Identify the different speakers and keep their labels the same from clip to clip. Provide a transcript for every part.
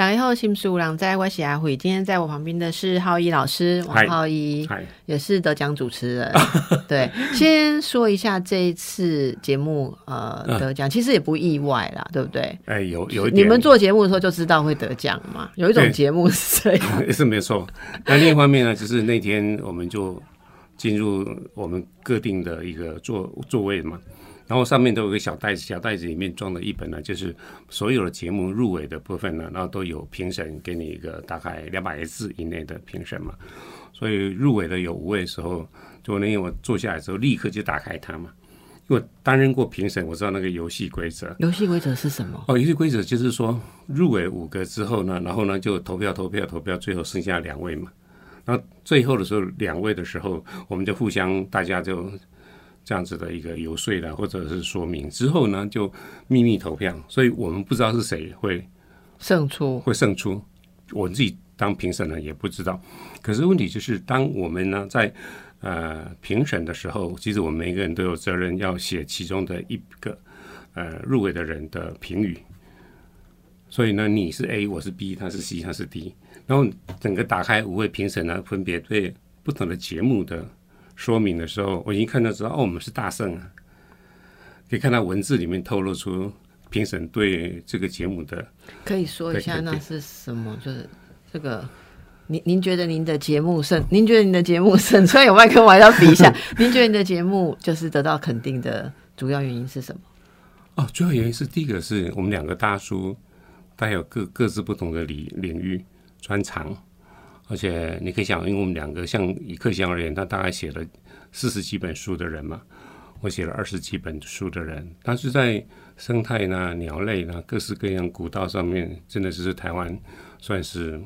Speaker 1: 大家好，心思有人知，我是阿慧。今天在我旁边的是浩一老师，王浩一
Speaker 2: 嗨，
Speaker 1: 也是得奖主持人。对，先说一下这一次节目呃得奖，其实也不意外啦，对不对？
Speaker 2: 哎，有有一点，
Speaker 1: 你们做节目的时候就知道会得奖嘛？有一种
Speaker 2: 对
Speaker 1: 节目是这样。
Speaker 2: 是没错。那另一方面呢，就是那天我们就进入我们各定的一个座座位嘛，然后上面都有个小袋子，小袋子里面装了一本呢，就是所有的节目入围的部分呢，然后都有评审给你一个大概两百个字以内的评审嘛。所以入围的有五位的时候，就那天我坐下来之后，立刻就打开它嘛。因为担任过评审，我知道那个游戏规则。
Speaker 1: 游戏规则是什么？
Speaker 2: 哦，游戏规则就是说，入围五个之后呢，然后呢就投票投票投票，最后剩下两位嘛。然后最后的时候，两位的时候，我们就互相大家就这样子的一个游说的，或者是说明之后呢，就秘密投票，所以我们不知道是谁会
Speaker 1: 胜出。
Speaker 2: 会胜出。我自己当评审呢也不知道，可是问题就是，当我们呢在呃评审的时候，其实我们每个人都有责任要写其中的一个呃入围的人的评语。所以呢，你是 A，我是 B，他是 C，他是 D。然后整个打开五位评审呢，分别对不同的节目的说明的时候，我已经看到知道哦，我们是大胜啊。可以看到文字里面透露出评审对这个节目的
Speaker 1: 可以说一下那是什么？就是这个，您您觉得您的节目胜？您觉得您的节目胜？虽然有麦克风，我还要比一下。您觉得您的节目就是得到肯定的主要原因是什么？
Speaker 2: 哦，主要原因是第一个是我们两个大叔，带有各各自不同的领领域专长，而且你可以想，因为我们两个像以克祥而言，他大概写了四十几本书的人嘛，我写了二十几本书的人，但是在生态呢、鸟类呢、各式各样古道上面，真的是台湾算是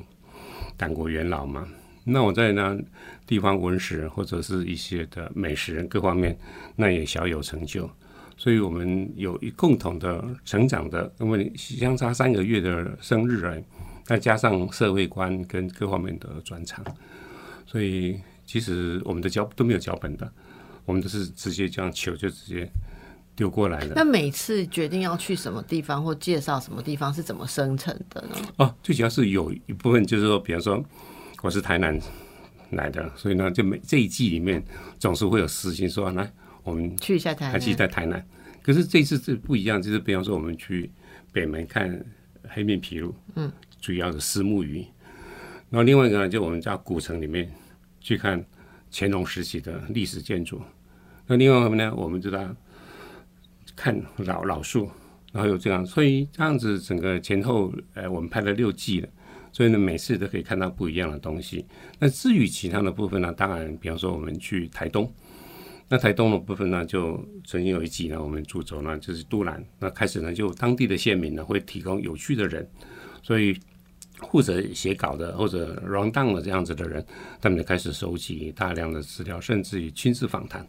Speaker 2: 党国元老嘛。那我在呢地方文史或者是一些的美食各方面，那也小有成就。所以我们有一共同的成长的，因为相差三个月的生日而已，再加上社会观跟各方面的专长，所以其实我们的脚都没有脚本的，我们都是直接这样球就直接丢过来了那。
Speaker 1: 每次决定要去什么地方或介绍什么地方是怎么生成的呢？
Speaker 2: 哦，最主要是有一部分就是说，比方说我是台南来的，所以呢，就每这一季里面总是会有私信说，来我们
Speaker 1: 去一下台
Speaker 2: 还记
Speaker 1: 南，
Speaker 2: 在台南。可是这次是不一样，就是比方说我们去北门看黑面琵鹭，嗯，主要的丝木鱼。然后另外一个呢，就我们在古城里面去看乾隆时期的历史建筑。那另外一方面呢，我们就在看老老树，然后有这样，所以这样子整个前后，呃，我们拍了六季了。所以呢，每次都可以看到不一样的东西。那至于其他的部分呢，当然，比方说我们去台东，那台东的部分呢，就曾经有一集呢，我们主轴呢就是都兰，那开始呢就当地的县民呢会提供有趣的人，所以负责写稿的或者 run down 的这样子的人，他们就开始收集大量的资料，甚至于亲自访谈。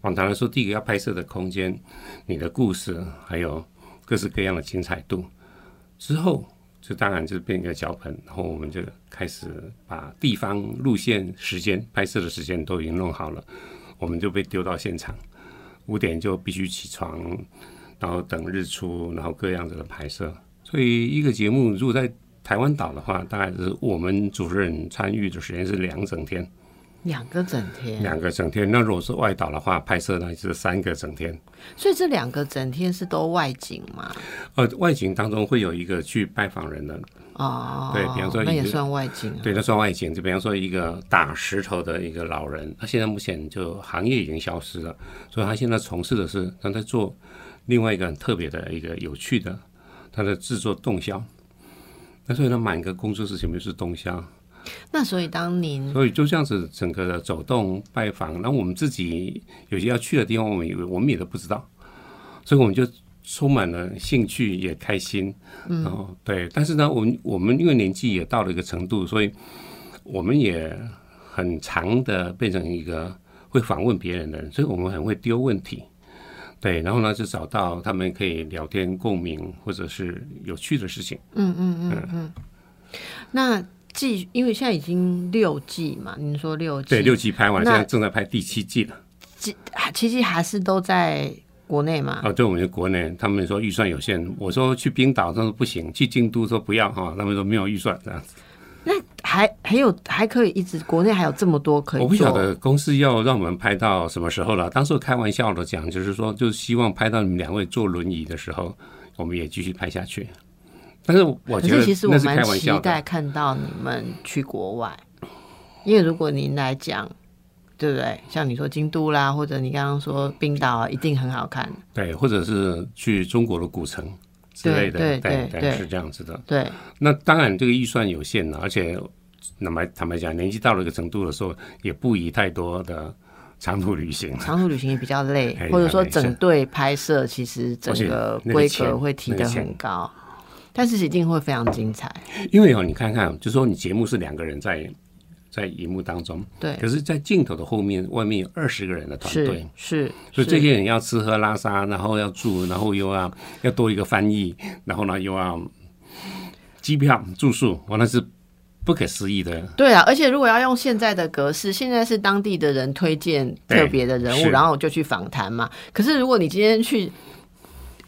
Speaker 2: 访谈来说，第一个要拍摄的空间、你的故事，还有各式各样的精彩度，之后就当然就变一个脚本，然后我们就开始把地方、路线、时间、拍摄的时间都已经弄好了。我们就被丢到现场，五点就必须起床，然后等日出，然后各样子的拍摄。所以一个节目如果在台湾岛的话，大概是我们主持人参与的时间是两整天，
Speaker 1: 两个整天，
Speaker 2: 两个整天。那如果是外岛的话，拍摄呢是三个整天。
Speaker 1: 所以这两个整天是都外景嘛？
Speaker 2: 呃，外景当中会有一个去拜访人的，
Speaker 1: 哦，
Speaker 2: 对比方说
Speaker 1: 那也算外景啊。
Speaker 2: 对，那算外景。就比方说一个打石头的一个老人，他现在目前就行业已经消失了，所以他现在从事的是他在做另外一个很特别的一个有趣的，他在制作洞箫。那所以呢，满个工作室前面是洞箫，
Speaker 1: 那所以当您
Speaker 2: 所以就这样子整个的走动拜访，然后我们自己有些要去的地方，我们以为我们也都不知道，所以我们就充满了兴趣，也开心。嗯，然后对，但是呢，我们我们因为年纪也到了一个程度，所以我们也很长的变成一个会访问别人的人，所以我们很会丢问题。对，然后呢，就找到他们可以聊天共鸣，或者是有趣的事情。
Speaker 1: 嗯嗯嗯嗯那继，因为现在已经六季嘛，您说六季，
Speaker 2: 对，六季拍完，现在正在拍第七季了。
Speaker 1: 季其实还是都在国内嘛。
Speaker 2: 啊，对我们国内，他们说预算有限，我说去冰岛，他说不行；去京都说不要哈，他们说没有预算这样子。
Speaker 1: 那还还有还可以一直国内还有这么多可以，
Speaker 2: 我不晓得公司要让我们拍到什么时候了。当时开玩笑的讲，就是说，就是希望拍到你们两位坐轮椅的时候，我们也继续拍下去。但是我
Speaker 1: 可
Speaker 2: 觉得
Speaker 1: 是其实我蛮期。待看到你们去国外，因为如果您来讲，对不对？像你说京都啦，或者你刚刚说冰岛啊，一定很好看。
Speaker 2: 对，或者是去中国的古城之类的，
Speaker 1: 对对
Speaker 2: 对
Speaker 1: 对对
Speaker 2: 是这样子的。
Speaker 1: 对，
Speaker 2: 那当然，这个预算有限了，而且那么坦白讲，年纪到了一个程度的时候，也不宜太多的长途旅行。
Speaker 1: 长途旅行也比较累
Speaker 2: 哎，
Speaker 1: 或者说整队拍摄，其实整个规格会提得很高，但是一定会非常精彩。
Speaker 2: 因为哦，你看看，就说你节目是两个人在在荧幕当中，
Speaker 1: 对，
Speaker 2: 可是，在镜头的后面，外面有二十个人的团
Speaker 1: 是
Speaker 2: 队，
Speaker 1: 是，
Speaker 2: 所以这些人要吃喝拉撒，然后要住，然后又要要多一个翻译，然后呢又要机票、住宿，哇，那是不可思议的。
Speaker 1: 对啊，而且如果要用现在的格式，现在是当地的人推荐特别的人物，然后我就去访谈嘛。可是如果你今天去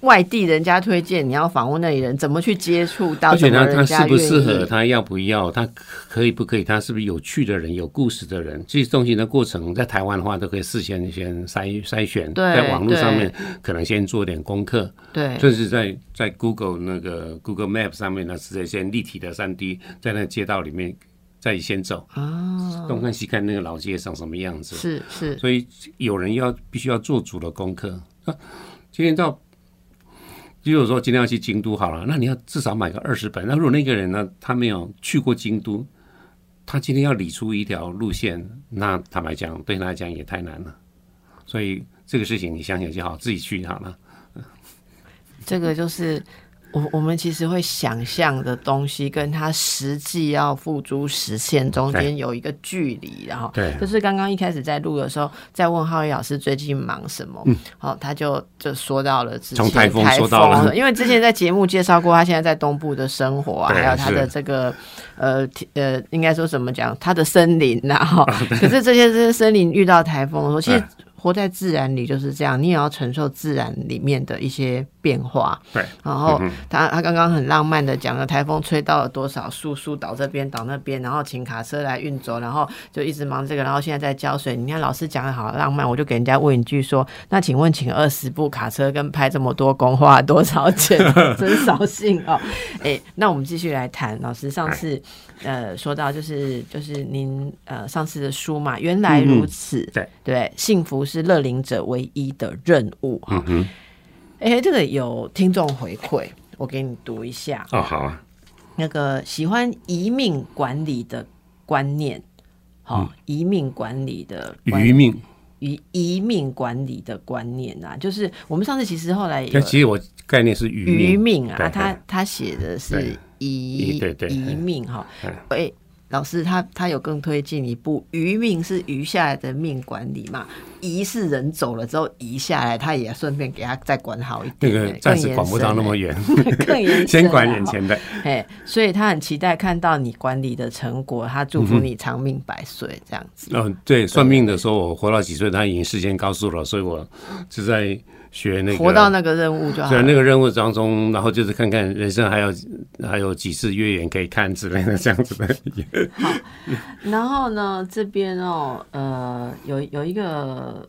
Speaker 1: 外地人家推荐，你要访问那里人，怎么去接触到？
Speaker 2: 而且他，
Speaker 1: 他
Speaker 2: 适不适合，他要不要，他可以不可以，他是不是有趣的人、有故事的人？这些东西的过程，在台湾的话，都可以事先先筛筛选，在网络上面可能先做点功课，
Speaker 1: 对
Speaker 2: 甚至在在 Google 那个 Google Map 上面呢，直接先立体的三 D 在那街道里面再先走，
Speaker 1: 啊，
Speaker 2: 东看西看那个老街长什么样子。
Speaker 1: 是是，
Speaker 2: 所以有人要必须要做足了功课。啊，今天到，如果说今天要去京都好了，那你要至少买个二十本。那如果那个人呢，他没有去过京都，他今天要理出一条路线，那坦白讲，对他来讲也太难了。所以这个事情你想想就好，自己去好了。
Speaker 1: 这个就是。我我们其实会想象的东西，跟他实际要付诸实现中间有一个距离，然后
Speaker 2: 对。
Speaker 1: 就是刚刚一开始在录的时候，在问浩宇老师最近忙什么，嗯，好，他就就说到了之前
Speaker 2: 从台风说到了
Speaker 1: 因为之前在节目介绍过，他现在在东部的生活啊，还有他的这个呃呃，应该说怎么讲，他的森林呐、哈、
Speaker 2: 啊
Speaker 1: 可是这些这些森林遇到台风的时候，其实
Speaker 2: 对
Speaker 1: 活在自然里就是这样，你也要承受自然里面的一些变化。
Speaker 2: 对，
Speaker 1: 然后
Speaker 2: 嗯
Speaker 1: 他他刚刚很浪漫的讲了台风吹到了多少树，树倒这边倒那边，然后请卡车来运走，然后就一直忙这个，然后现在在浇水。你看老师讲的好浪漫，我就给人家问一句说：那请问请二十部卡车跟拍这么多工花了多少钱？真扫兴哦。哎，那我们继续来谈，老师上次呃说到就是就是您呃上次的书嘛，原来如此，
Speaker 2: 对
Speaker 1: 对，幸福是乐龄者唯一的任务哈。
Speaker 2: 嗯哼，
Speaker 1: 哎、这个有听众回馈，我给你读一下。
Speaker 2: 哦，好啊，
Speaker 1: 那个喜欢移命管理的观念，好、移命管理的观
Speaker 2: 余命。
Speaker 1: 移移命管理的观念啊，就是我们上次其实后来
Speaker 2: 其实我概念是余
Speaker 1: 余
Speaker 2: 命，
Speaker 1: 啊，他他写的是
Speaker 2: 对
Speaker 1: 移
Speaker 2: 移对对
Speaker 1: 移命哈。
Speaker 2: 嗯。
Speaker 1: 哎、老师他他有更推进一步，余命是余下来的命管理嘛，移是人走了之后移下来，他也顺便给他再管好一
Speaker 2: 那
Speaker 1: 点、
Speaker 2: 个暂时管不到那么
Speaker 1: 远，
Speaker 2: 远，
Speaker 1: 更严
Speaker 2: 先管
Speaker 1: 啊
Speaker 2: 眼前的。
Speaker 1: 哎，所以他很期待看到你管理的成果，他祝福你长命百岁这样子。
Speaker 2: 嗯，对，算命的时候我活到几岁，他已经事先告诉了，所以我是在学那个
Speaker 1: 活到那个任务就好
Speaker 2: 在
Speaker 1: 了。
Speaker 2: 那个任务当中，然后就是看看人生还有还有几次月圆可以看之类的这样子的。
Speaker 1: 然后呢，这边哦，呃，有有一个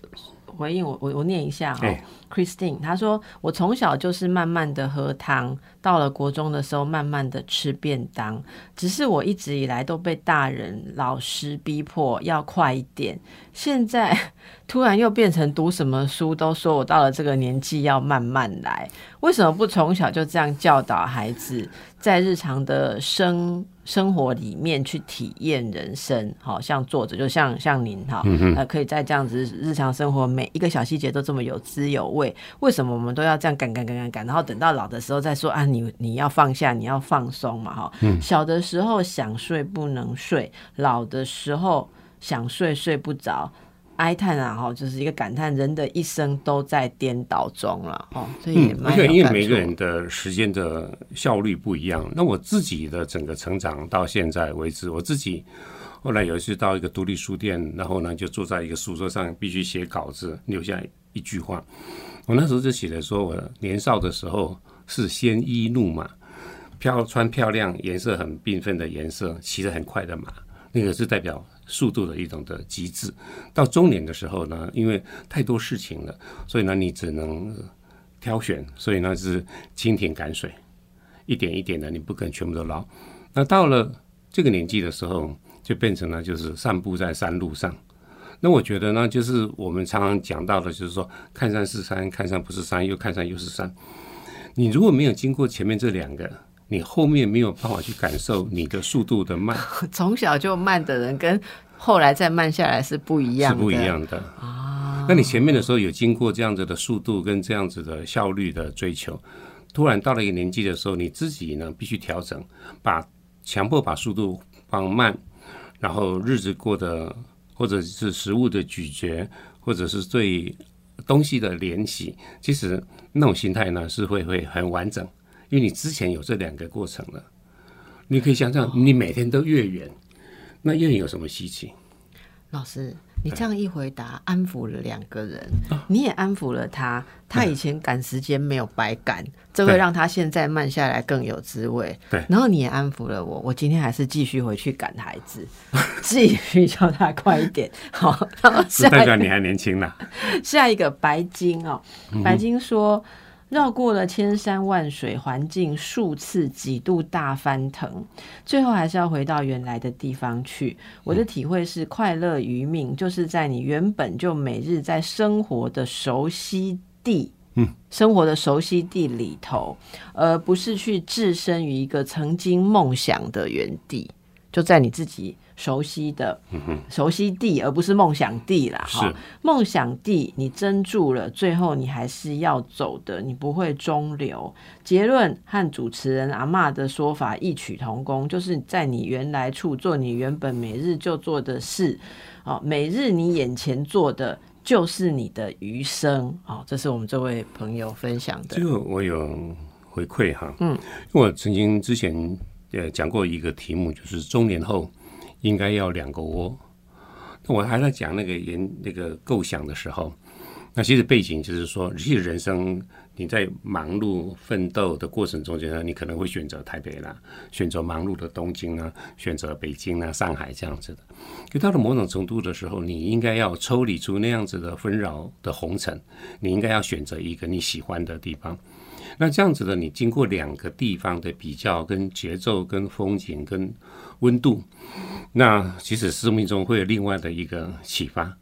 Speaker 1: 回应我，我我念一下哈、Christine 她说：“我从小就是慢慢的喝汤，到了国中的时候，慢慢的吃便当。只是我一直以来都被大人、老师逼迫要快一点，现在 突然又变成读什么书都说我到了这个年纪要慢慢来。为什么不从小就这样教导孩子，在日常的生生活里面去体验人生？好像作者就像像您哈，呃，可以在这样子日常生活每一个小细节都这么有滋有味。为什么我们都要这样赶赶赶赶赶，然后等到老的时候再说啊？你你要放下，你要放松嘛哈。小的时候想睡不能睡，老的时候想睡睡不着。哀叹啊，哈，就是一个感叹，人的一生都在颠倒中了，哦，所以也
Speaker 2: 嗯，而且
Speaker 1: 蛮有感
Speaker 2: 因为每个人的时间的效率不一样，那我自己的整个成长到现在为止，我自己后来有一次到一个独立书店，然后呢就坐在一个书桌上，必须写稿子，留下一句话。我那时候就写了说，我年少的时候是鲜衣怒马，漂穿漂亮、颜色很缤纷的颜色，骑得很快的马，那个是代表速度的一种的极致。到中年的时候呢，因为太多事情了，所以呢你只能挑选，所以呢是蜻蜓赶水，一点一点的，你不可能全部都捞。那到了这个年纪的时候，就变成了就是散步在山路上。那我觉得呢，就是我们常常讲到的，就是说看山是山，看山不是山，又看山又是山。你如果没有经过前面这两个，你后面没有办法去感受你的速度的慢，
Speaker 1: 从小就慢的人跟后来再慢下来是不一样的，
Speaker 2: 是不一样的啊。那你前面的时候有经过这样子的速度跟这样子的效率的追求，突然到了一个年纪的时候，你自己呢必须调整，把强迫把速度放慢，然后日子过得或者是食物的咀嚼，或者是对东西的联系，其实那种心态呢是会会很完整，因为你之前有这两个过程了。你可以想想，你每天都越远，那越远有什么稀奇？
Speaker 1: 老师，你这样一回答，安抚了两个人，你也安抚了他。他以前赶时间没有白赶，这会
Speaker 2: 对
Speaker 1: 让他现在慢下来更有滋味。
Speaker 2: 对
Speaker 1: 然后你也安抚了我，我今天还是继续回去赶孩子，继续叫他快一点。好，然后下一个
Speaker 2: 代表你还年轻呢。
Speaker 1: 下一个白金哦，白金说。绕过了千山万水，环境数次几度大翻腾，最后还是要回到原来的地方去。我的体会是，快乐于命，就是在你原本就每日在生活的熟悉地。
Speaker 2: 嗯，
Speaker 1: 生活的熟悉地里头，而不是去置身于一个曾经梦想的原地，就在你自己熟悉的、熟悉地，而不是梦想地啦。哈，梦想地你真住了，最后你还是要走的，你不会中流。结论和主持人阿嬷的说法异曲同工，就是在你原来处做你原本每日就做的事，哦，每日你眼前做的就是你的余生。哦，这是我们这位朋友分享的
Speaker 2: 这。个我有回馈哈，嗯，因为我曾经之前呃讲过一个题目，就是中年后应该要两个窝。那我还在讲那个研那个构想的时候，那其实背景就是说，其实人生你在忙碌奋斗的过程中间呢，你可能会选择台北啦，选择忙碌的东京呢，选择北京啊、上海这样子的。可到了某种程度的时候，你应该要抽离出那样子的纷扰的红尘，你应该要选择一个你喜欢的地方。那这样子的，你经过两个地方的比较、跟节奏、跟风景、跟温度，那其实生命中会有另外的一个启发。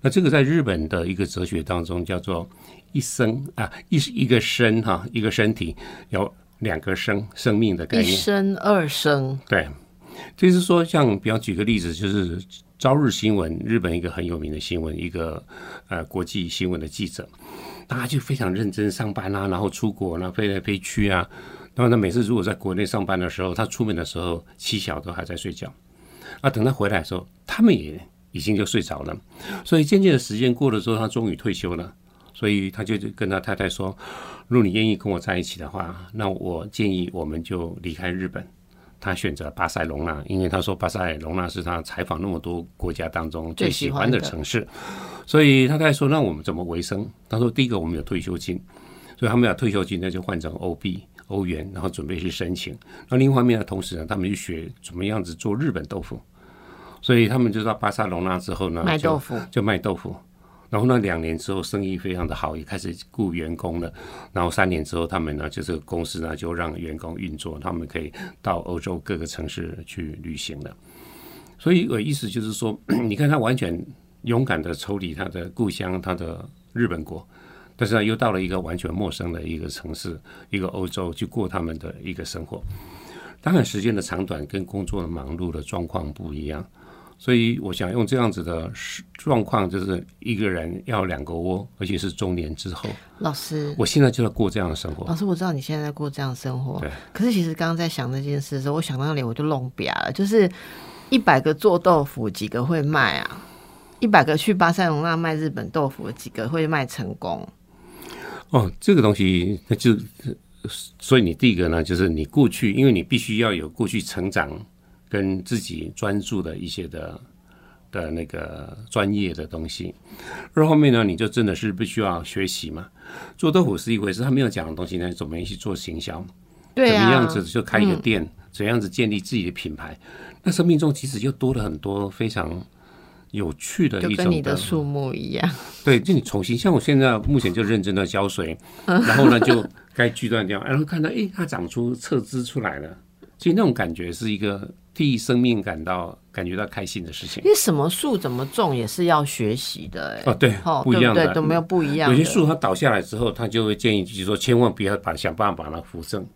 Speaker 2: 那这个在日本的一个哲学当中叫做一生啊，一一个身哈，一个身体有两个生生命的概念一。
Speaker 1: 生二生，
Speaker 2: 对，就是说，像比方举个例子，就是朝日新闻，日本一个很有名的新闻，一个呃国际新闻的记者，他就非常认真上班啊，然后出国呢，飞来飞去啊。然后他，每次如果在国内上班的时候，他出门的时候，妻小都还在睡觉。啊，等他回来的时候，他们也已经就睡着了。所以渐渐的时间过了之后，他终于退休了。所以他就跟他太太说：“如果你愿意跟我在一起的话，那我建议我们就离开日本。”他选择巴塞隆纳，因为他说巴塞隆纳是他采访那么多国家当中最喜欢的城市，所以他太太说：“那我们怎么维生？”他说：“第一个我们有退休金，所以他们有退休金，那就换成欧币、欧元，然后准备去申请。那另一方面呢，同时呢，他们去学怎么样子做日本豆腐，所以他们就到巴塞隆纳之后呢，就
Speaker 1: 卖豆腐。
Speaker 2: 就卖豆腐。然后呢，两年之后生意非常的好，也开始雇员工了。然后三年之后，他们呢，就是公司呢就让员工运作，他们可以到欧洲各个城市去旅行了。所以我意思就是说，你看他完全勇敢的抽离他的故乡，他的日本国，但是呢，又到了一个完全陌生的一个城市，一个欧洲，去过他们的一个生活。当然，时间的长短跟工作的忙碌的状况不一样。所以我想用这样子的状况，就是一个人要两个窝，而且是中年之后。
Speaker 1: 老师，
Speaker 2: 我现在就在过这样的生活。
Speaker 1: 老师，我知道你现在在过这样的生活
Speaker 2: 对，
Speaker 1: 可是其实刚刚在想那件事的时候，我想到那里我就弄瘪了，就是一百个做豆腐，几个会卖啊？一百个去巴塞隆纳卖日本豆腐几个会卖成功？
Speaker 2: 哦，这个东西那就，所以你第一个呢，就是你过去，因为你必须要有过去成长跟自己专注的一些的的那个专业的东西，而后面呢，你就真的是必须要学习嘛。做豆腐是一回事，他没有讲的东西呢，怎么样去做行销？
Speaker 1: 对啊，
Speaker 2: 怎么样子就开一个店，怎样子建立自己的品牌？那生命中其实就多了很多非常。有趣的一种，
Speaker 1: 跟你的树木一样。
Speaker 2: 对，就你重新，像我现在目前就认真的浇水，然后呢就该锯断掉，然后看到哎，它长出侧枝出来了，所以那种感觉是一个替生命感到感觉到开心的事情。
Speaker 1: 因为什么树怎么种也是要学习的，哎，
Speaker 2: 哦对，不一样的，
Speaker 1: 都没有不一样。
Speaker 2: 有些树它倒下来之后，他就会建议就是说，千万不要把想办法把它扶正。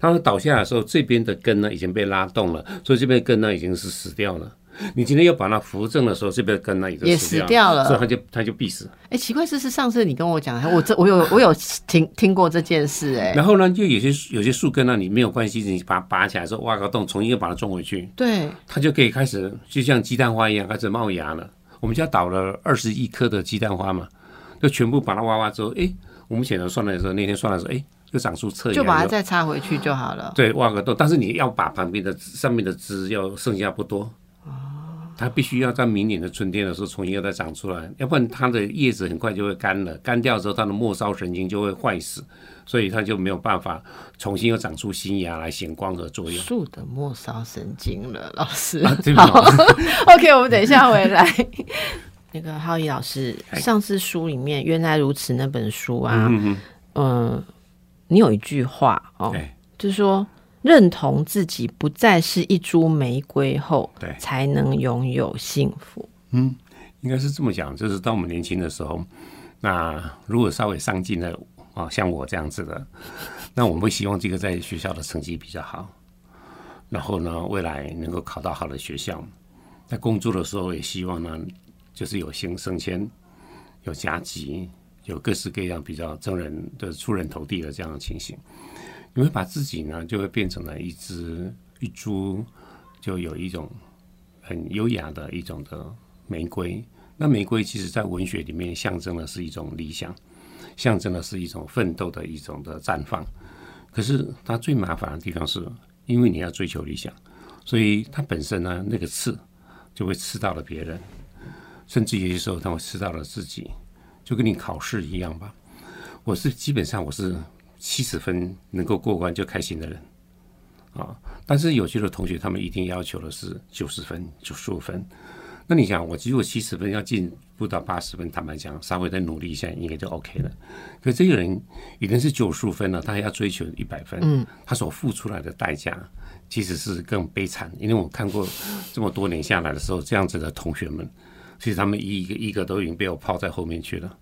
Speaker 2: 它倒下来的时候，这边的根呢已经被拉动了，所以这边根呢已经是死掉了。你今天要把它扶正的时候，这边根呢
Speaker 1: 也死掉了，
Speaker 2: 所以它就它就必死。
Speaker 1: 哎，奇怪，这是上次你跟我讲，我这我有我有听听过这件事哎。
Speaker 2: 然后呢，就有些有些树根呢，你没有关系，你把它拔起来之后挖个洞，重新又把它种回去，
Speaker 1: 对，
Speaker 2: 它就可以开始就像鸡蛋花一样开始冒芽了。我们家倒了二十亿颗的鸡蛋花嘛，就全部把它挖挖之后，哎，我们选择算的时候，那天算的时候，哎，就长出侧芽，
Speaker 1: 就把它再插回去就好了。
Speaker 2: 对，挖个洞，但是你要把旁边的上面的枝要剩下不多。它必须要在明年的春天的时候重新又再长出来，要不然它的叶子很快就会干了，干掉之后它的末梢神经就会坏死，所以它就没有办法重新又长出新芽来显光合作用。
Speaker 1: 树的末梢神经了，老师。
Speaker 2: 好，
Speaker 1: OK，我们等一下回来。那个浩一老师，上次书里面《原来如此》那本书啊，嗯，你有一句话哦，就是说。认同自己不再是一株玫瑰后，
Speaker 2: 对，
Speaker 1: 才能拥有幸福。
Speaker 2: 嗯，应该是这么讲。就是当我们年轻的时候，那如果稍微上进的啊，像我这样子的，那我们会希望这个在学校的成绩比较好，然后呢，未来能够考到好的学校。在工作的时候，也希望呢，就是有升升迁、有加级、有各式各样比较争人的出人头地的这样的情形。你会把自己呢，就会变成了一只一株，就有一种很优雅的一种的玫瑰。那玫瑰其实在文学里面象征的是一种理想，象征的是一种奋斗的一种的绽放。可是它最麻烦的地方是，因为你要追求理想，所以它本身呢，那个刺就会刺到了别人，甚至有些时候它会刺到了自己，就跟你考试一样吧。我是基本上我是。七十分能够过关就开心的人啊，但是有些的同学他们一定要求的是九十分、九十五分。那你想，我只有七十分要进步到八十分，坦白讲，稍微再努力一下，应该就 OK 了。可这个人已经是九十五分了，他还要追求一百分，嗯，他所付出来的代价其实是更悲惨。因为我看过这么多年下来的时候，这样子的同学们，其实他们一个一个都已经被我抛在后面去了。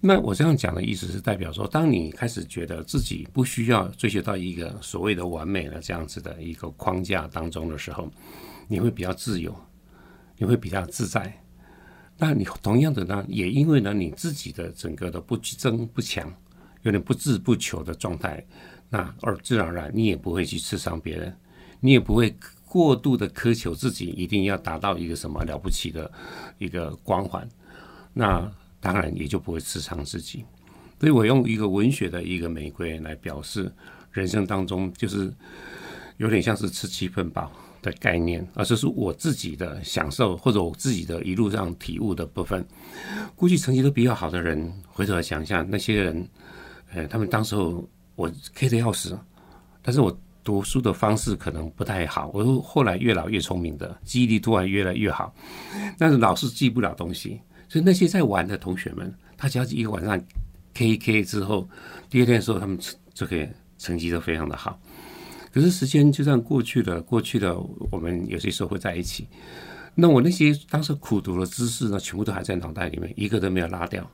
Speaker 2: 那我这样讲的意思是代表说，当你开始觉得自己不需要追求到一个所谓的完美的这样子的一个框架当中的时候，你会比较自由，你会比较自在。那你同样的呢，也因为呢你自己的整个的不争不强，有点不自不求的状态，那而自然而然你也不会去刺伤别人，你也不会过度的苛求自己一定要达到一个什么了不起的一个光环，那。当然也就不会刺伤自己，所以我用一个文学的一个玫瑰来表示人生当中，就是有点像是吃七分饱的概念，而这是我自己的享受或者我自己的一路上体悟的部分。估计成绩都比较好的人，回头来想一下，那些人，呃，他们当时候我 K 的要死，但是我读书的方式可能不太好，我后来越老越聪明的，记忆力突然越来越好，但是老是记不了东西。所以那些在玩的同学们，他只要一个晚上 K K 之后，第二天的时候他们这个成绩都非常的好。可是时间就这样过去了，过去了，我们有些时候会在一起。那我那些当时苦读的知识呢，全部都还在脑袋里面，一个都没有拉掉。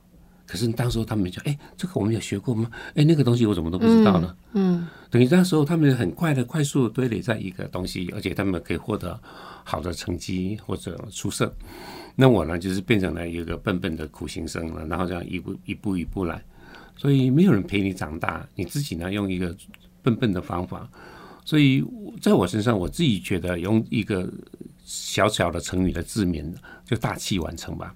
Speaker 2: 可是当时候他们就，哎，这个我们有学过吗？哎，那个东西我怎么都不知道呢？嗯，等于那时候他们很快的、快速堆垒在一个东西，而且他们可以获得好的成绩或者出色。那我呢，就是变成了一个笨笨的苦行僧了，然后这样一步一步一步来，所以没有人陪你长大，你自己呢用一个笨笨的方法，所以在我身上，我自己觉得用一个小小的成语的字面，就大器晚成吧。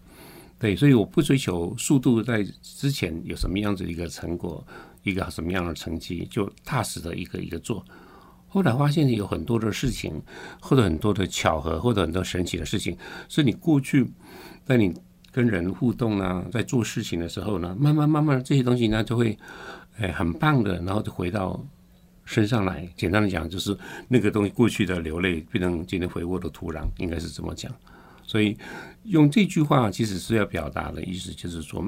Speaker 2: 对，所以我不追求速度，在之前有什么样子一个成果，一个什么样的成绩，就踏实的一个一个做。后来发现有很多的事情，或者很多的巧合，或者很多神奇的事情，是你过去在你跟人互动啊，在做事情的时候呢，慢慢慢慢这些东西呢，就会哎很棒的，然后就回到身上来。简单的讲，就是那个东西过去的流泪变成今天回握的土壤，应该是这么讲。所以用这句话其实是要表达的意思，就是说。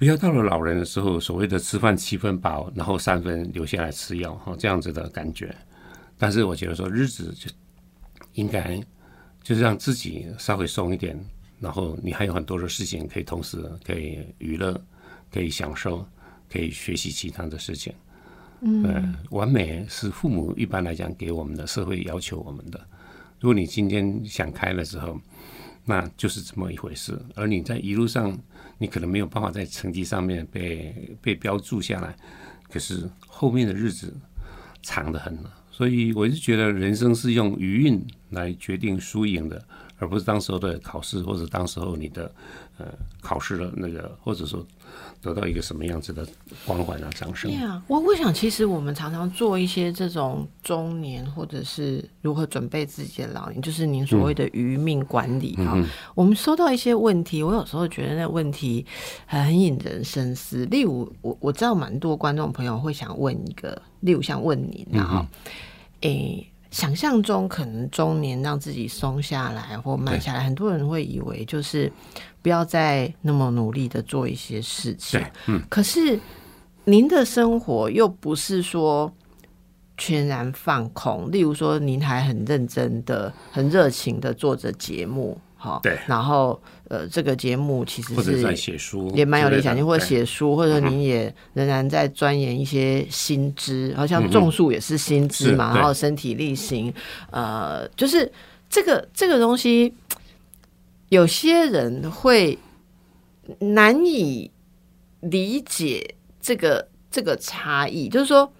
Speaker 2: 不要到了老人的时候，所谓的吃饭七分饱，然后三分留下来吃药，哈，这样子的感觉。但是我觉得说日子就应该就是让自己稍微松一点，然后你还有很多的事情可以同时可以娱乐，可以享受，可以学习其他的事情。嗯，完美是父母一般来讲给我们的社会要求我们的。如果你今天想开了之后。那就是这么一回事，而你在一路上，你可能没有办法在成绩上面被被标注下来，可是后面的日子长得很了，所以我是觉得人生是用余韵来决定输赢的，而不是当时候的考试或者当时候你的呃考试的那个，或者说。得到一个什么样子的光环啊，掌声？
Speaker 1: 对啊，我我想，其实我们常常做一些这种中年，或者是如何准备自己的老年，就是您所谓的余命管理哈。我们收到一些问题，我有时候觉得那问题很引人深思。例如，我我知道蛮多观众朋友会想问一个，例如像问您，然后，诶。想象中可能中年让自己松下来或慢下来，很多人会以为就是不要再那么努力的做一些事情。嗯。可是您的生活又不是说全然放空，例如说您还很认真的、很热情的做着节目。好，
Speaker 2: 对，
Speaker 1: 然后呃，这个节目其实是
Speaker 2: 在写书，
Speaker 1: 也蛮有理想。性，或者写书，或者您也仍然在钻研一些新知，好像种树也是新知嘛，然后身体力行，呃，就是这个这个东西，有些人会难以理解这个这个差异，就是说，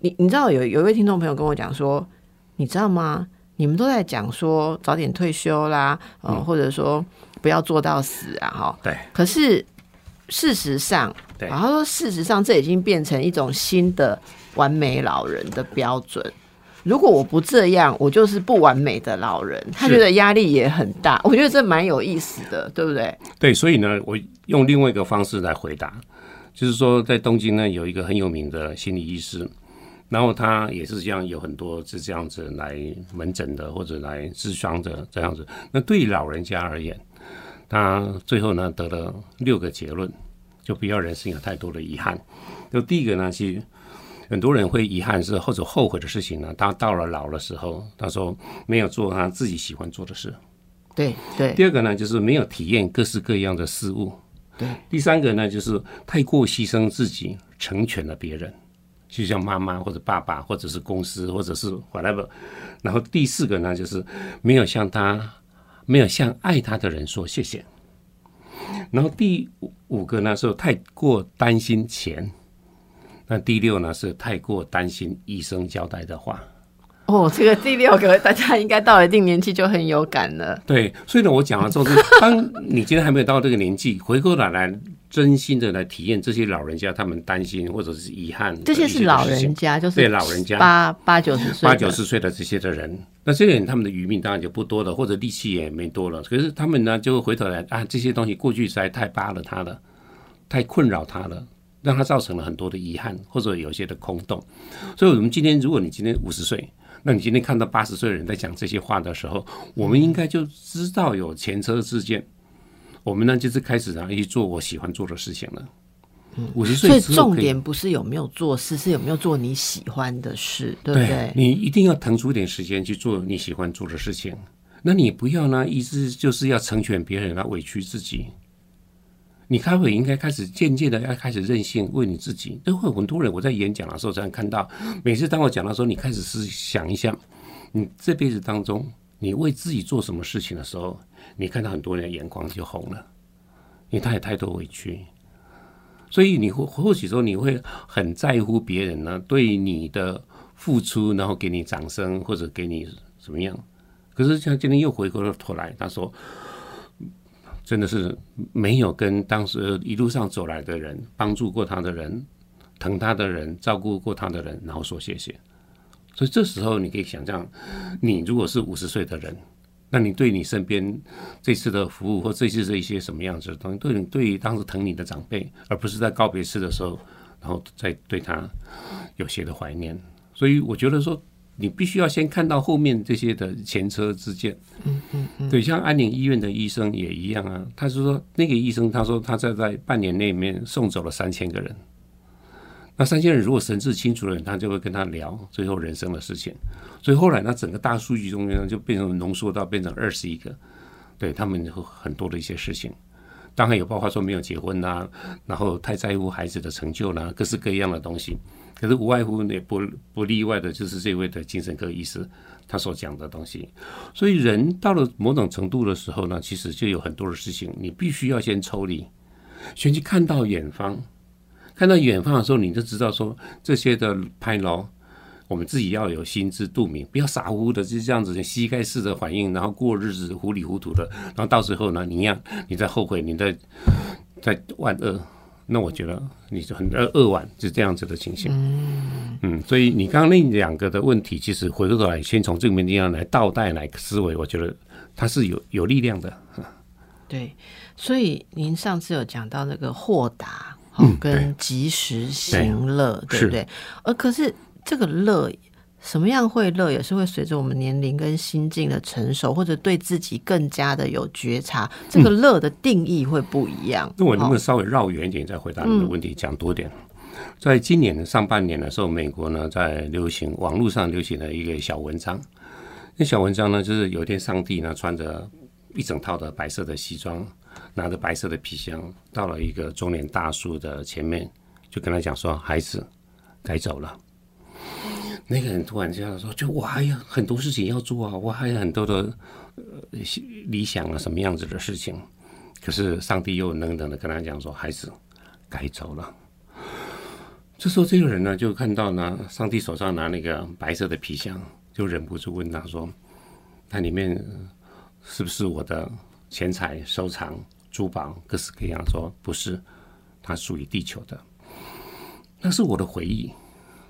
Speaker 1: 你你知道有有一位听众朋友跟我讲说，你知道吗？你们都在讲说早点退休啦，呃，或者说不要做到死啊，哈。
Speaker 2: 对。
Speaker 1: 可是事实上，
Speaker 2: 对，
Speaker 1: 他说事实上这已经变成一种新的完美老人的标准。如果我不这样，我就是不完美的老人。他觉得压力也很大。我觉得这蛮有意思的，对不对？
Speaker 2: 对，所以呢，我用另外一个方式来回答，就是说，在东京呢，有一个很有名的心理医师。然后他也是这样，有很多是这样子来门诊的，或者来治伤的这样子。那对于老人家而言，他最后呢得了六个结论，就不要人生有太多的遗憾。就第一个呢，其实很多人会遗憾是或者后悔的事情呢，他到了老的时候，他说没有做他自己喜欢做的事。
Speaker 1: 对对。
Speaker 2: 第二个呢，就是没有体验各式各样的事物。
Speaker 1: 对。
Speaker 2: 第三个呢，就是太过牺牲自己，成全了别人。就像妈妈或者爸爸，或者是公司，或者是 whatever。然后第四个呢，就是没有像他，没有向爱他的人说谢谢。然后第五个呢是太过担心钱。那第六呢是太过担心医生交代的话。
Speaker 1: 哦，这个第六个大家应该到了一定年纪就很有感了。
Speaker 2: 对，所以呢，我讲了之后，当你今天还没有到这个年纪，回过头来真心的来体验这些老人家他们担心或者是遗憾，
Speaker 1: 这些是老人家，就是
Speaker 2: 对老人家
Speaker 1: 八八九十岁、
Speaker 2: 八九十岁的这些的人，那这些人他们的余命当然就不多了，或者力气也没多了。可是他们呢，就会回头来啊，这些东西过去实在太扒了他了，太困扰他了，让他造成了很多的遗憾，或者有些的空洞。所以，我们今天，如果你今天五十岁，那你今天看到八十岁的人在讲这些话的时候，我们应该就知道有前车之鉴。我们呢，就是开始啊，去做我喜欢做的事情了。五十岁，
Speaker 1: 所以重点不是有没有做事，是有没有做你喜欢的事，对不对？
Speaker 2: 你一定要腾出一点时间去做你喜欢做的事情。那你不要呢，一直就是要成全别人，来委屈自己。你开会应该开始渐渐的要开始任性，为你自己。都会很多人，我在演讲的时候，这样看到，每次当我讲的时候，你开始是想一下，你这辈子当中，你为自己做什么事情的时候，你看到很多人眼光就红了，因为他有太多委屈，所以你会或许说你会很在乎别人呢对你的付出，然后给你掌声或者给你怎么样？可是像今天又回过了头来，他说，真的是没有跟当时一路上走来的人、帮助过他的人、疼他的人、照顾过他的人，然后说谢谢。所以这时候你可以想象，你如果是五十岁的人，那你对你身边这次的服务或这次的一些什么样子的东西，对你对于当时疼你的长辈，而不是在告别式的时候，然后再对他有些的怀念。所以我觉得说。你必须要先看到后面这些的前车之鉴。
Speaker 1: 嗯嗯嗯，
Speaker 2: 对，像安宁医院的医生也一样啊。他是说，那个医生他说他在在半年内面送走了三千个人。那三千人如果神志清楚的人，他就会跟他聊最后人生的事情。所以后来那整个大数据中间呢就变成浓缩到变成二十一个，对他们很多的一些事情。当然有包括说没有结婚呐，然后太在乎孩子的成就啦，各式各样的东西。可是无外乎也不不例外的，就是这位的精神科医师他所讲的东西。所以人到了某种程度的时候呢，其实就有很多的事情，你必须要先抽离，先去看到远方。看到远方的时候，你就知道说这些的拍楼，我们自己要有心知肚明，不要傻乎乎的就这样子膝盖式的反应，然后过日子糊里糊涂的，然后到时候呢，你一样你在后悔，你在在万恶。那我觉得你就很扼扼腕，就这样子的情形。嗯，所以你刚刚那两个的问题，其实回过头来，先从这个地方来倒带来思维，我觉得它是有有力量的。
Speaker 1: 对，所以您上次有讲到那个豁达，跟及时行乐，对不对？而可是这个乐。什么样会乐，也是会随着我们年龄跟心境的成熟，或者对自己更加的有觉察，这个乐的定义会不一样。
Speaker 2: 那我能不能稍微绕远一点再回答你的问题，讲多点？在今年的上半年的时候，美国呢在流行网络上流行了一个小文章。那小文章呢，就是有一天上帝呢穿着一整套的白色的西装，拿着白色的皮箱，到了一个中年大叔的前面，就跟他讲说：“孩子，该走了。”那个人突然这样说：“就我还有很多事情要做啊，我还有很多的呃理想啊，什么样子的事情。”可是上帝又冷冷的跟他讲说：“孩子，该走了。”这时候，这个人呢就看到呢，上帝手上拿那个白色的皮箱，就忍不住问他说：“那里面是不是我的钱财、收藏、珠宝，各式各样？”说：“不是，它属于地球的，那是我的回忆。”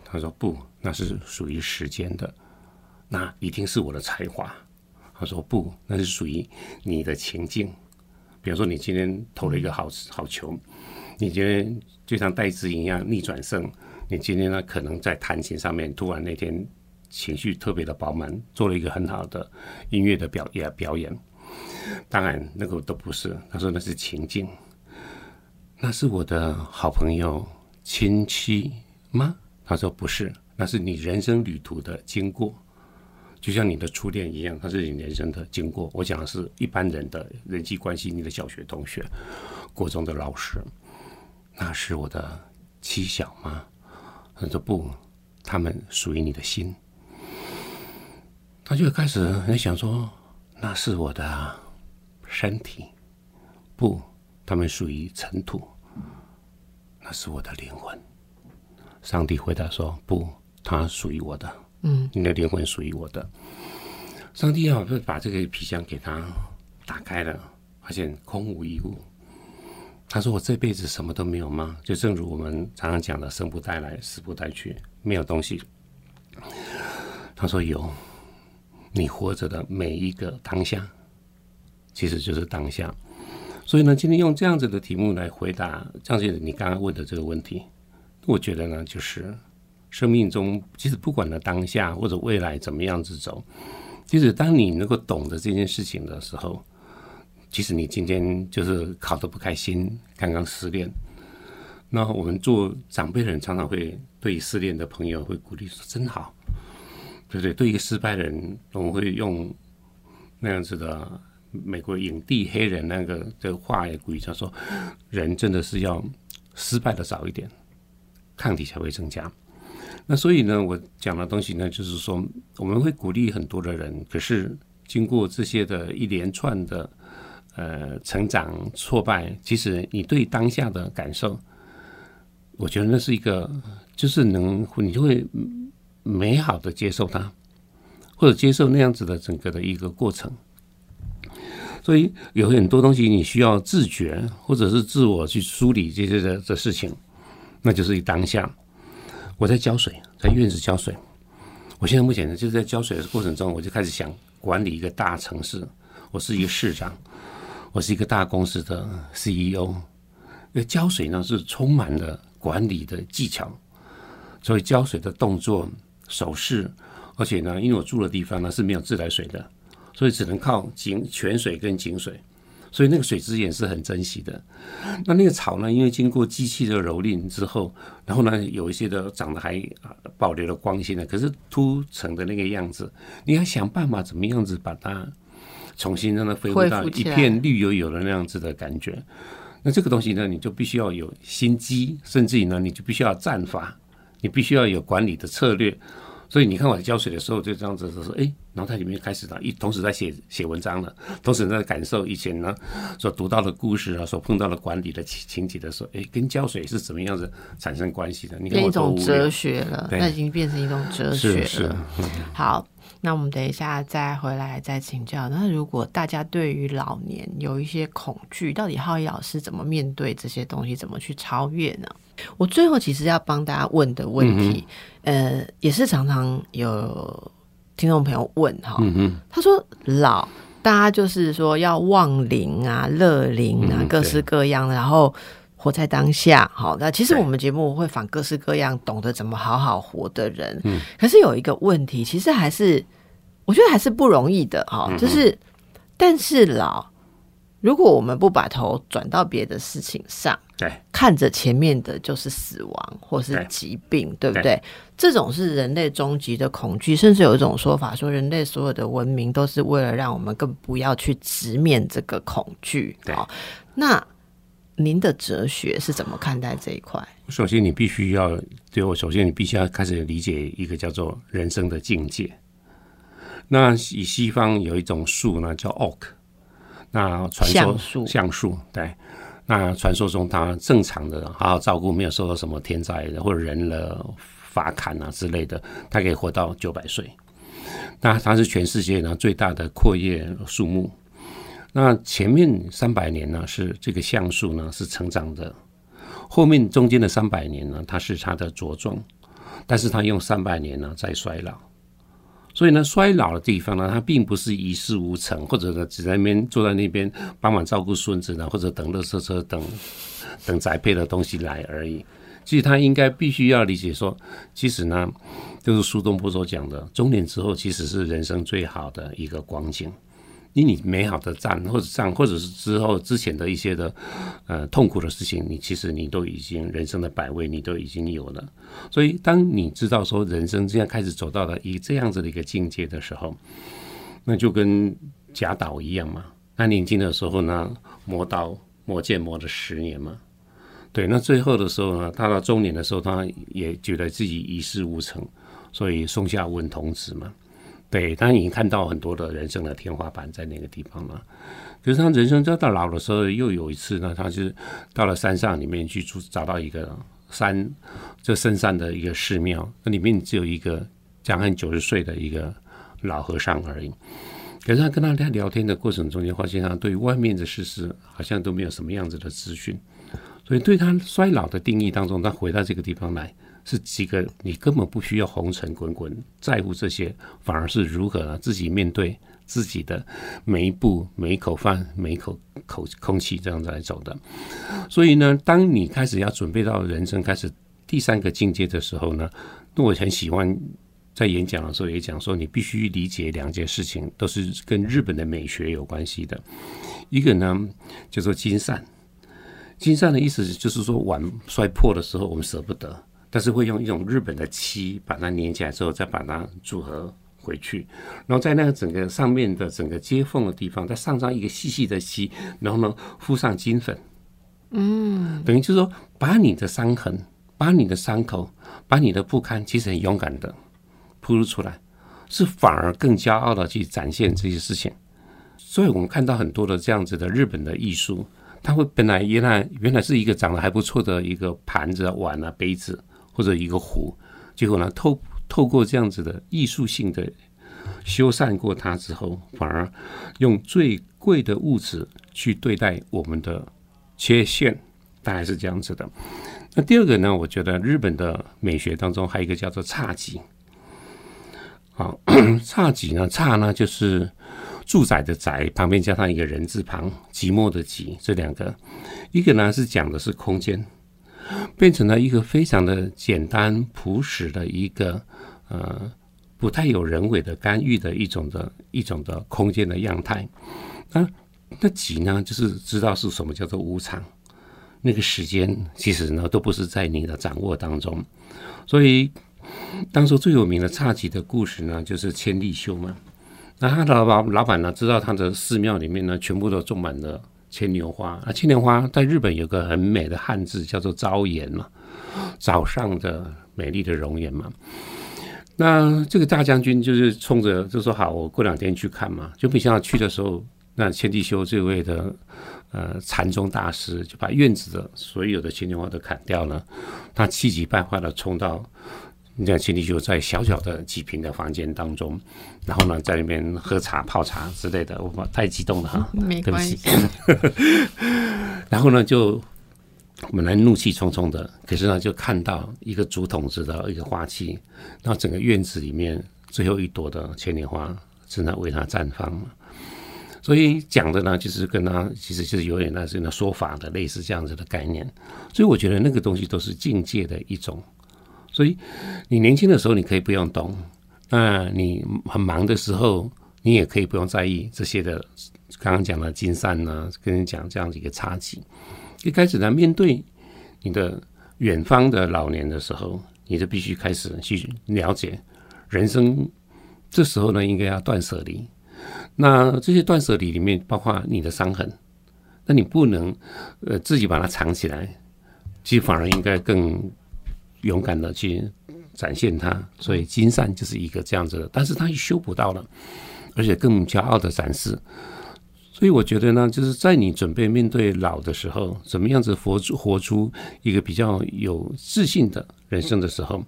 Speaker 2: 他说：“不。”那是属于时间的，那一定是我的才华。他说不，那是属于你的情境。比如说，你今天投了一个好好球，你今天就像戴资颖一样逆转胜。你今天呢，可能在弹琴上面突然那天情绪特别的饱满，做了一个很好的音乐的表演表演。当然，那个都不是。他说那是情境，那是我的好朋友亲戚吗？他说不是。那是你人生旅途的经过，就像你的初恋一样，它是你人生的经过。我讲的是一般人的人际关系，你的小学同学、国中的老师，那是我的妻小吗？他说不，他们属于你的心。他就开始很想说，那是我的身体，不，他们属于尘土，那是我的灵魂。上帝回答说不。它属于我的，
Speaker 1: 嗯，
Speaker 2: 你的灵魂属于我的。上帝啊，就把这个皮箱给他打开了，发现空无一物。他说：“我这辈子什么都没有吗？”就正如我们常常讲的“生不带来，死不带去”，没有东西。他说：“有，你活着的每一个当下，其实就是当下。”所以呢，今天用这样子的题目来回答张先生你刚刚问的这个问题，我觉得呢，就是。生命中，其实不管呢当下或者未来怎么样子走，其实当你能够懂得这件事情的时候，即使你今天就是考得不开心，刚刚失恋，那我们做长辈的人常常会对失恋的朋友会鼓励说：“真好，对不对？”对一个失败的人，我们会用那样子的美国影帝黑人那个的话也鼓励他说：“人真的是要失败的早一点，抗体才会增加。”那所以呢，我讲的东西呢，就是说我们会鼓励很多的人，可是经过这些的一连串的呃成长挫败，其实你对当下的感受，我觉得那是一个，就是能你就会美好的接受它，或者接受那样子的整个的一个过程。所以有很多东西你需要自觉，或者是自我去梳理这些的的事情，那就是一当下。我在浇水，在院子浇水。我现在目前呢，就是在浇水的过程中，我就开始想管理一个大城市。我是一个市长，我是一个大公司的 CEO。那浇水呢是充满了管理的技巧，所以浇水的动作、手势，而且呢，因为我住的地方呢是没有自来水的，所以只能靠井泉水跟井水，所以那个水资源是很珍惜的。那那个草呢，因为经过机器的蹂躏之后，然后呢，有一些的长得还保留了光鲜的，可是秃成的那个样子，你要想办法怎么样子把它重新让它恢复到一片绿油油的那样子的感觉。那这个东西呢，你就必须要有心机，甚至于呢，你就必须要战法，你必须要有管理的策略。所以你看我在浇水的时候，就这样子说，哎，脑袋里面开始了，一同时在写写文章了，同时在感受以前呢所读到的故事啊，所碰到的管理的情情节的时候，哎，跟浇水是怎么样子产生关系的？你看，
Speaker 1: 一种哲学了，那已经变成一种哲学了。好。那我们等一下再回来再请教。那如果大家对于老年有一些恐惧，到底浩一老师怎么面对这些东西，怎么去超越呢？我最后其实要帮大家问的问题，呃，也是常常有听众朋友问哈，他说老，大家就是说要忘龄啊、乐龄啊，各式各样的，然后。活在当下，好。那其实我们节目会访各式各样懂得怎么好好活的人。嗯。可是有一个问题，其实还是我觉得还是不容易的哈。就是，但是老，如果我们不把头转到别的事情上，
Speaker 2: 对，
Speaker 1: 看着前面的就是死亡或是疾病，对不对？这种是人类终极的恐惧，甚至有一种说法说，人类所有的文明都是为了让我们更不要去直面这个恐惧。好，那。您的哲学是怎么看待这一块？
Speaker 2: 首先，你必须要对我。首先，你必须要开始理解一个叫做人生的境界。那以西方有一种树呢，叫 oak。那传说橡树，对。那传说中，它正常的好好照顾，没有受到什么天灾的或者人的罚砍啊之类的，它可以活到九百岁。那它是全世界呢最大的阔叶树木。那前面三百年呢，是这个橡树呢是成长的，后面中间的三百年呢，它是它的茁壮，但是它用三百年呢在衰老，所以呢，衰老的地方呢，它并不是一事无成，或者呢只在那边坐在那边帮忙照顾孙子呢，或者等乐色车等等宅配的东西来而已。其实他应该必须要理解说，其实呢，就是苏东坡所讲的，中年之后其实是人生最好的一个光景。以你美好的战或者战，或者是之后之前的一些的呃痛苦的事情，你其实你都已经人生的百味，你都已经有了。所以，当你知道说人生这样开始走到了以这样子的一个境界的时候，那就跟贾岛一样嘛。他年轻的时候呢，磨刀磨剑磨了十年嘛。对，那最后的时候呢，他到中年的时候，他也觉得自己一事无成，所以松下问童子嘛。对，他已经看到很多的人生的天花板在那个地方了。可是他人生到老的时候，又有一次呢，他是到了山上里面去住，找到一个山，这深山的一个寺庙，那里面只有一个将近九十岁的一个老和尚而已。可是他跟他在聊天的过程中间，发现他对外面的事实好像都没有什么样子的资讯，所以对他衰老的定义当中，他回到这个地方来。是几个你根本不需要红尘滚滚在乎这些，反而是如何自己面对自己的每一步、每一口饭、每一口口空气这样子来走的。所以呢，当你开始要准备到人生开始第三个境界的时候呢，那我很喜欢在演讲的时候也讲说，你必须理解两件事情，都是跟日本的美学有关系的。一个呢叫做金善，金善的意思就是说碗摔破的时候，我们舍不得。但是会用一种日本的漆把它粘起来之后，再把它组合回去，然后在那个整个上面的整个接缝的地方，再上上一个细细的漆，然后呢敷上金粉，嗯，等于就是说把你的伤痕、把你的伤口、把你的不堪，其实很勇敢的铺露出来，是反而更骄傲的去展现这些事情。所以我们看到很多的这样子的日本的艺术，它会本来原来原来是一个长得还不错的一个盘子、碗啊、杯子。或者一个壶，结果呢，透透过这样子的艺术性的修缮过它之后，反而用最贵的物质去对待我们的缺陷，大概是这样子的。那第二个呢，我觉得日本的美学当中还有一个叫做侘寂。好，侘寂呢，侘呢就是住宅的宅旁边加上一个人字旁，寂寞的寂，这两个，一个呢是讲的是空间，变成了一个非常的简单朴实的一个呃。不太有人为的干预的一种的一种的空间的样态，那那几呢？就是知道是什么叫做无常，那个时间其实呢都不是在你的掌握当中。所以当初最有名的侘寂的故事呢，就是千利休嘛。那他的老老板呢，知道他的寺庙里面呢，全部都种满了牵牛花啊。牵牛花在日本有个很美的汉字叫做朝颜嘛，早上的美丽的容颜嘛。那这个大将军就是冲着就说好，我过两天去看嘛，就没想到去的时候，那千地修这位的呃禅宗大师就把院子的所有的牵牛花都砍掉了，他气急败坏的冲到那千里就在小小的几平的房间当中，然后呢在那边喝茶泡茶之类的，我太激动了哈，
Speaker 1: 没关系，
Speaker 2: 然后呢就。本来怒气冲冲的，可是呢，就看到一个竹筒子的一个花器，然后整个院子里面最后一朵的牵牛花正在为它绽放所以讲的呢，就是跟他其实就是有点那是那说法的类似这样子的概念。所以我觉得那个东西都是境界的一种。所以你年轻的时候你可以不用懂，那你很忙的时候你也可以不用在意这些的。刚刚讲的金善呢，跟你讲这样子一个差距。一开始呢，面对你的远方的老年的时候，你就必须开始去了解人生。这时候呢，应该要断舍离。那这些断舍离里面，包括你的伤痕，那你不能呃自己把它藏起来，其实反而应该更勇敢的去展现它。所以金善就是一个这样子的，但是他修补到了，而且更骄傲的展示。所以我觉得呢，就是在你准备面对老的时候，怎么样子活出活出一个比较有自信的人生的时候，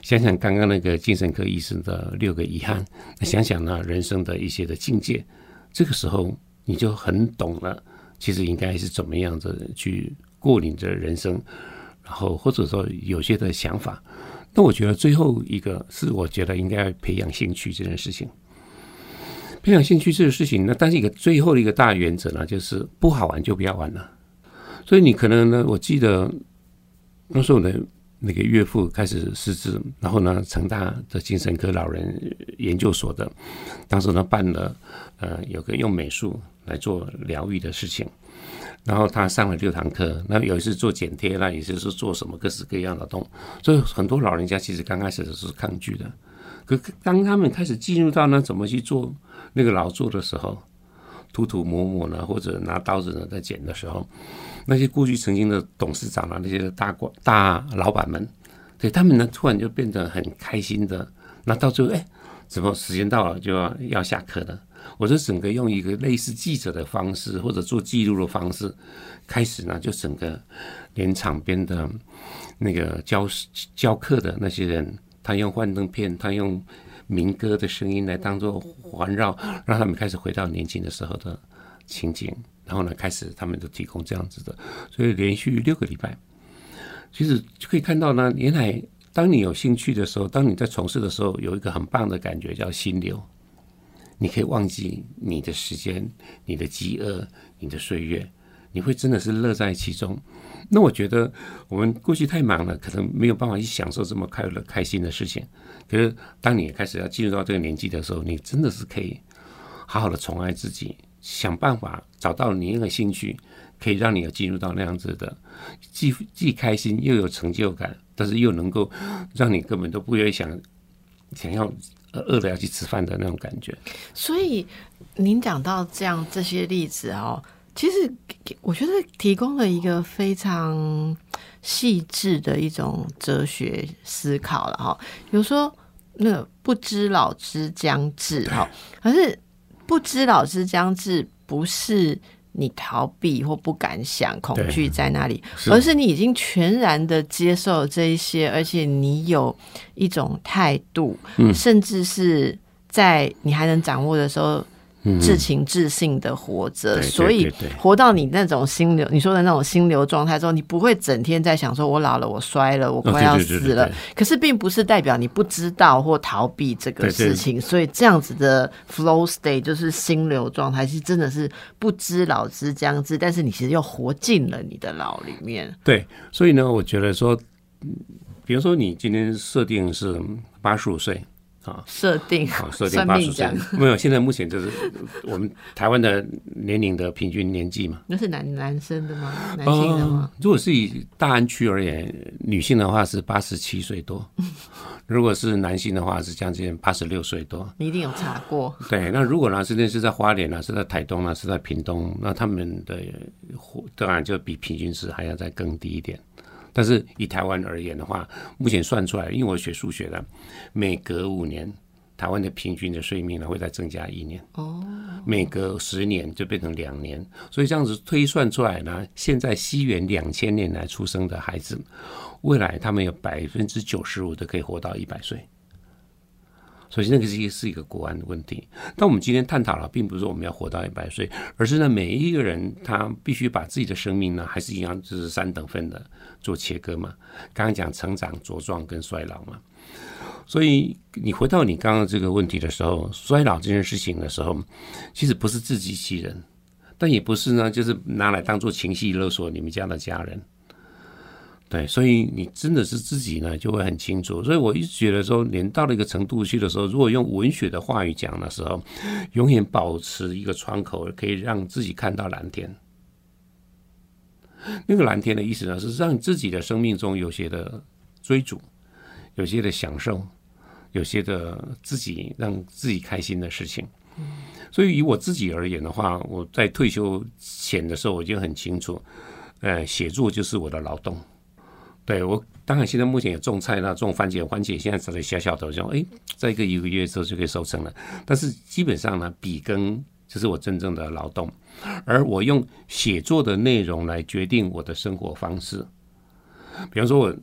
Speaker 2: 想想刚刚那个精神科医生的六个遗憾，想想呢人生的一些的境界，这个时候你就很懂了，其实应该是怎么样子去过你的人生，然后或者说有些的想法。那我觉得最后一个是，我觉得应该培养兴趣这件事情。培养兴趣这个事情，那但是一个最后的一个大原则呢，就是不好玩就不要玩了。所以你可能呢，我记得那时候呢那个岳父开始失智，然后呢，成大的精神科老人研究所的，当时呢办了呃有个用美术来做疗愈的事情，然后他上了六堂课，那有一次做剪贴，那也就是做什么各式各样的东，所以很多老人家其实刚开始的是抗拒的，可当他们开始进入到呢怎么去做。那个劳作的时候，涂涂抹抹呢，或者拿刀子呢在剪的时候，那些过去曾经的董事长啊，那些大官大老板们，对他们呢，突然就变得很开心的。那到最后，哎，怎么时间到了就要要下课了？我就整个用一个类似记者的方式，或者做记录的方式，开始呢，就整个连场边的那个教教课的那些人，他用幻灯片，他用。民歌的声音来当做环绕，让他们开始回到年轻的时候的情景。然后呢，开始他们都提供这样子的，所以连续六个礼拜，其实就可以看到呢，原来当你有兴趣的时候，当你在从事的时候，有一个很棒的感觉叫心流，你可以忘记你的时间、你的饥饿、你的岁月，你会真的是乐在其中。那我觉得我们过去太忙了，可能没有办法去享受这么快乐、开心的事情。可是，当你开始要进入到这个年纪的时候，你真的是可以好好的宠爱自己，想办法找到你那个兴趣，可以让你有进入到那样子的，既既开心又有成就感，但是又能够让你根本都不愿意想想要饿了要去吃饭的那种感觉。
Speaker 1: 所以，您讲到这样这些例子哦。其实我觉得提供了一个非常细致的一种哲学思考了哈。比如说，那不知老之将至哈，可是不知老之将至不是你逃避或不敢想、恐惧在那里，而是你已经全然的接受这一些，而且你有一种态度，甚至是。在你还能掌握的时候。至情至性的活着，
Speaker 2: 对
Speaker 1: 所以活到你那种心流，你说的那种心流状态之后，你不会整天在想说，我老了，我衰了，我快要死了。
Speaker 2: 对对
Speaker 1: 可是并不是代表你不知道或逃避这个事情，所以这样子的 flow state 就是心流状态，是真的是不知老之将至，但是你其实又活进了你的老里面。
Speaker 2: 对，所以呢，我觉得说，嗯比如说你今天设定是八十五岁啊，
Speaker 1: 设定
Speaker 2: 好，设定
Speaker 1: 算
Speaker 2: 八十 没有，现在目前就是我们台湾的年龄的平均年纪嘛。
Speaker 1: 那是男男生的吗？男性的吗？
Speaker 2: 呃如果是以大安区而言，女性的话是八十七岁多，如果是男性的话是将近八十六岁多。
Speaker 1: 你一定有查过。
Speaker 2: 对，那如果呢是那是在花莲呢，是在台东呢，是在屏东，那他们的当然就比平均值还要再更低一点。但是以台湾而言的话，目前算出来，因为我学数学的，每隔五年，台湾的平均的睡眠呢会再增加一年。
Speaker 1: 哦，
Speaker 2: 每隔十年就变成两年，所以这样子推算出来呢，现在西元两千年来出生的孩子，未来他们有百分之九十五的可以活到一百岁。首先那个是一是一个国安的问题。但我们今天探讨了，并不是说我们要活到一百岁，而是呢，每一个人他必须把自己的生命呢，还是一样，就是三等份的做切割嘛。刚刚讲成长、茁壮跟衰老嘛。所以你回到你刚刚这个问题的时候，衰老这件事情的时候，其实不是自欺欺人，但也不是呢，就是拿来当做情绪勒索你们家的家人。对，所以你真的是自己呢，就会很清楚。所以我一直觉得说，连到了一个程度去的时候，如果用文学的话语讲的时候，永远保持一个窗口，可以让自己看到蓝天。那个蓝天的意思呢，是让自己的生命中有些的追逐，有些的享受，有些的自己让自己开心的事情。所以以我自己而言的话，我在退休前的时候，我就很清楚，呃，写作就是我的劳动。对我，当然现在目前有种菜啦，种番茄，番茄现在长得小小的，就哎，在一个一个月之后就可以收成了。但是基本上呢，笔耕就是我真正的劳动，而我用写作的内容来决定我的生活方式。比方说我，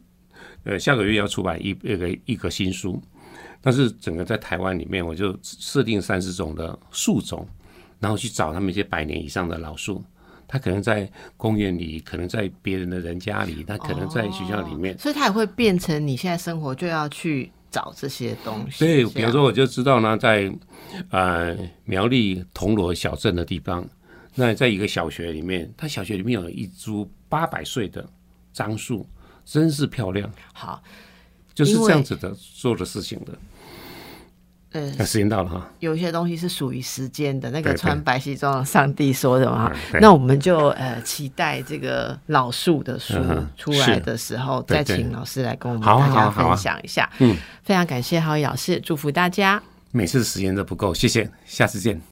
Speaker 2: 呃，下个月要出版一一个一个新书，但是整个在台湾里面，我就设定三十种的树种，然后去找他们一些百年以上的老树。它可能在公园里，可能在别人的人家里，他可能在学校里面。
Speaker 1: 所以他也会变成你现在生活就要去找这些东西。
Speaker 2: 对，
Speaker 1: 这样
Speaker 2: 比如说我就知道呢，在呃苗栗铜锣小镇的地方，那在一个小学里面，他小学里面有一株八百岁的樟树，真是漂亮，
Speaker 1: 好，
Speaker 2: 就是这样子的做的事情的。
Speaker 1: 呃，
Speaker 2: 那时间到了哈，
Speaker 1: 有一些东西是属于时间的，那个穿白西装的上帝说的嘛。那我们就呃期待这个老树的书出来的时候，再请老师来跟我们大家分享一下。
Speaker 2: 嗯，
Speaker 1: 非常感谢浩宇老师，祝福大家。
Speaker 2: 每次时间都不够，谢谢，下次见。